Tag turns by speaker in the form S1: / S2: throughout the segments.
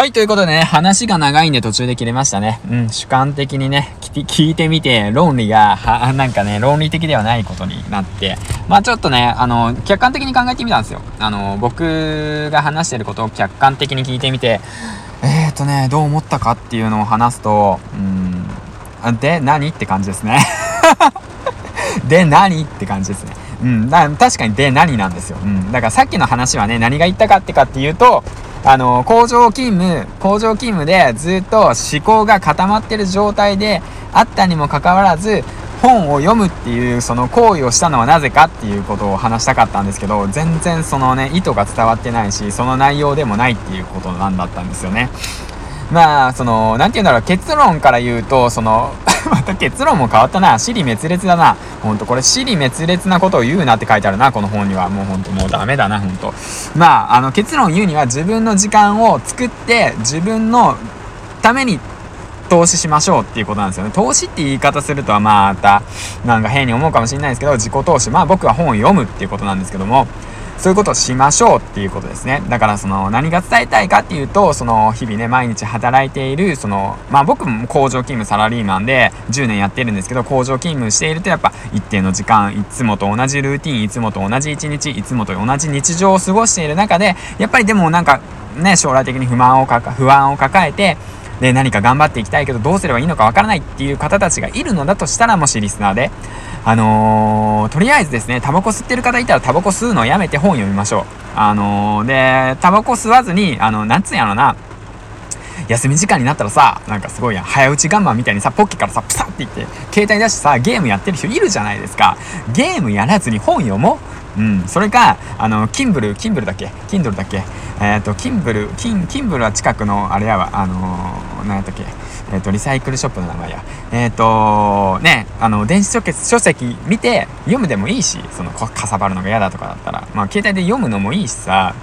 S1: はい、ということでね、話が長いんで途中で切れましたね。うん、主観的にね、聞いてみて、論理が、は、なんかね、論理的ではないことになって、まあちょっとね、あの、客観的に考えてみたんですよ。あの、僕が話してることを客観的に聞いてみて、えーとね、どう思ったかっていうのを話すと、うん、で、何って感じですね。で、何って感じですね。うん、確かにで何なんですよ。うん。だからさっきの話はね、何が言ったかってかっていうと、あの、工場勤務、工場勤務でずっと思考が固まってる状態であったにもかかわらず、本を読むっていうその行為をしたのはなぜかっていうことを話したかったんですけど、全然そのね、意図が伝わってないし、その内容でもないっていうことなんだったんですよね。まあ、その、なんて言うんだろう、結論から言うと、その、また結論も変わったな。死に滅裂だな。ほんと、これ死に滅裂なことを言うなって書いてあるな、この本には。もうほんと、もうダメだな、ほんと。まあ、あの、結論言うには自分の時間を作って、自分のために投資しましょうっていうことなんですよね。投資って言い方するとはまた、なんか変に思うかもしれないですけど、自己投資。まあ僕は本を読むっていうことなんですけども、そういうことをしましょうっていうことですね。だからその何が伝えたいかっていうと、その日々ね、毎日働いている、その、まあ僕も工場勤務サラリーマンで10年やってるんですけど、工場勤務しているとやっぱ一定の時間、いつもと同じルーティン、いつもと同じ一日、いつもと同じ日常を過ごしている中で、やっぱりでもなんかね、将来的に不満をかか、不安を抱えて、で、何か頑張っていきたいけど、どうすればいいのかわからないっていう方たちがいるのだとしたら、もしリスナーで、あのー、とりあえずですね、タバコ吸ってる方いたらタバコ吸うのをやめて本読みましょう。あのー、で、タバコ吸わずに、あの、なんつうんやろな、休み時間になったらさ、なんかすごいやん、早打ちガンマンみたいにさ、ポッケからさ、プサっていって、携帯出してさ、ゲームやってる人いるじゃないですか。ゲームやらずに本読もう。うん。それか、あの、キンブル、キンブルだっけ？キンドルだっけ？えっ、ー、と、キンブル、キン、キンブルは近くの、あれやわ、あのー、何やったっけ？えっ、ー、と、リサイクルショップの名前や。えっ、と、ね、あの、電子書籍書籍見て読むでもいいし、その、かさばるのが嫌だとかだったら、まあ、携帯で読むのもいいしさ、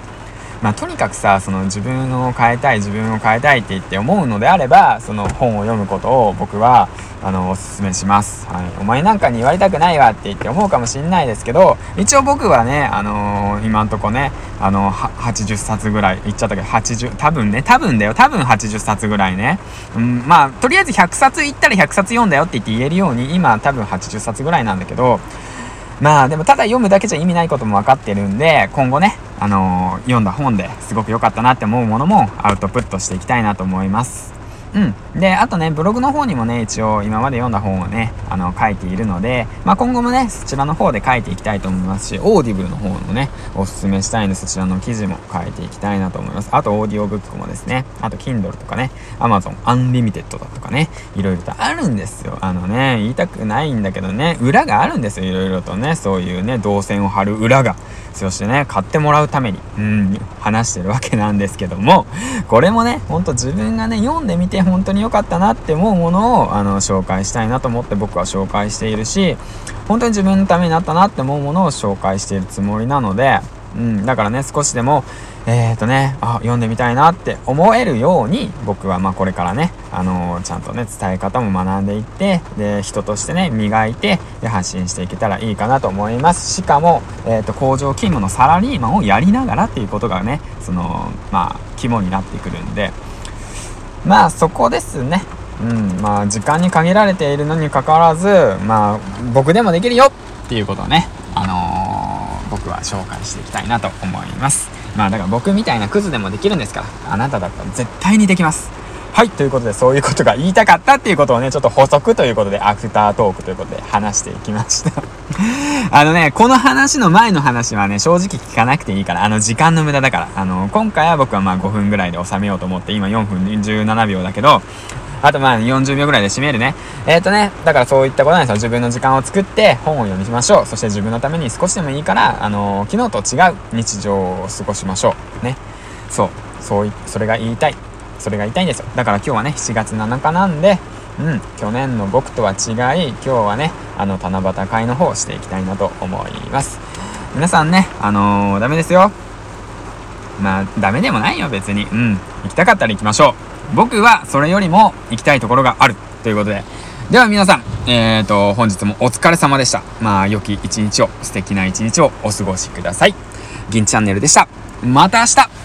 S1: まあ、とにかくさその自分を変えたい自分を変えたいって言って思うのであればその本を読むことを僕はあのおすすめします、はい、お前なんかに言われたくないわって言って思うかもしんないですけど一応僕はね、あのー、今んとこね、あの80冊ぐらい行っちゃったけど80多分ね多分だよ。多分80冊ぐらいね、うん、まあとりあえず100冊行ったら100冊読んだよって言って言えるように今多分80冊ぐらいなんだけどまあでもただ読むだけじゃ意味ないことも分かってるんで今後ねあの、読んだ本ですごく良かったなって思うものもアウトプットしていきたいなと思います。うん。で、あとね、ブログの方にもね、一応今まで読んだ本をね、あの、書いているので、まあ、今後もね、そちらの方で書いていきたいと思いますし、 Audible の方のね、おすすめしたいので、そちらの記事も書いていきたいなと思います。あと、オーディオブックもですね、あと、Kindle とかね、Amazon Unlimited だとかね、いろいろとあるんですよ。あのね、言いたくないんだけどね、裏があるんですよ、いろいろとね、そういうね、動線を張る裏が。そしてね、買ってもらうために、うん、話してるわけなんですけども、これもね、ほんと自分がね、読んでみて本当に良かったなって思うものを、あの、紹介したいなと思って僕は紹介しているし、本当に自分のためになったなって思うものを紹介しているつもりなので、うん、だからね、少しでも、えっ、ー、とね、あ、読んでみたいなって思えるように、僕はまこれからね、あのー、ちゃんとね、伝え方も学んでいって、で、人としてね、磨いて、で、発信していけたらいいかなと思います。しかも、えっ、ー、と、工場勤務のサラリーマンをやりながらっていうことがね、その、まあ、肝になってくるんで、まあ、そこですね。うん、まあ、時間に限られているのにかかわらず、まあ、僕でもできるよっていうことをね、あの僕は紹介していきたいなと思います。まあだから僕みたいなクズでもできるんですから、あなただったら絶対にできます。はい、ということでそういうことが言いたかったっていうことをね、ちょっと補足ということで、アフタートークということで話していきました あのね、この話の前の話はね、正直聞かなくていいから、あの時間の無駄だから。あの、今回は僕はまあ5分ぐらいで収めようと思って、今4分17秒だけど、あとまあ40秒ぐらいで締めるね。えっ、ー、とね、だからそういったことなんですよ。自分の時間を作って本を読みましょう。そして自分のために少しでもいいから、あのー、昨日と違う日常を過ごしましょう。ね。そう。そうい、それが言いたい。それが言いたいんですよ。だから今日はね、7月7日なんで、うん、去年の僕とは違い、今日はね、あの、七夕会の方をしていきたいなと思います。皆さんね、あのー、ダメですよ。まあ、ダメでもないよ、別に。うん。行きたかったら行きましょう。僕はそれよりも行きたいところがあるということで。では皆さん、えーと、本日もお疲れ様でした。まあ、良き一日を、素敵な一日をお過ごしください。銀チャンネルでした。また明日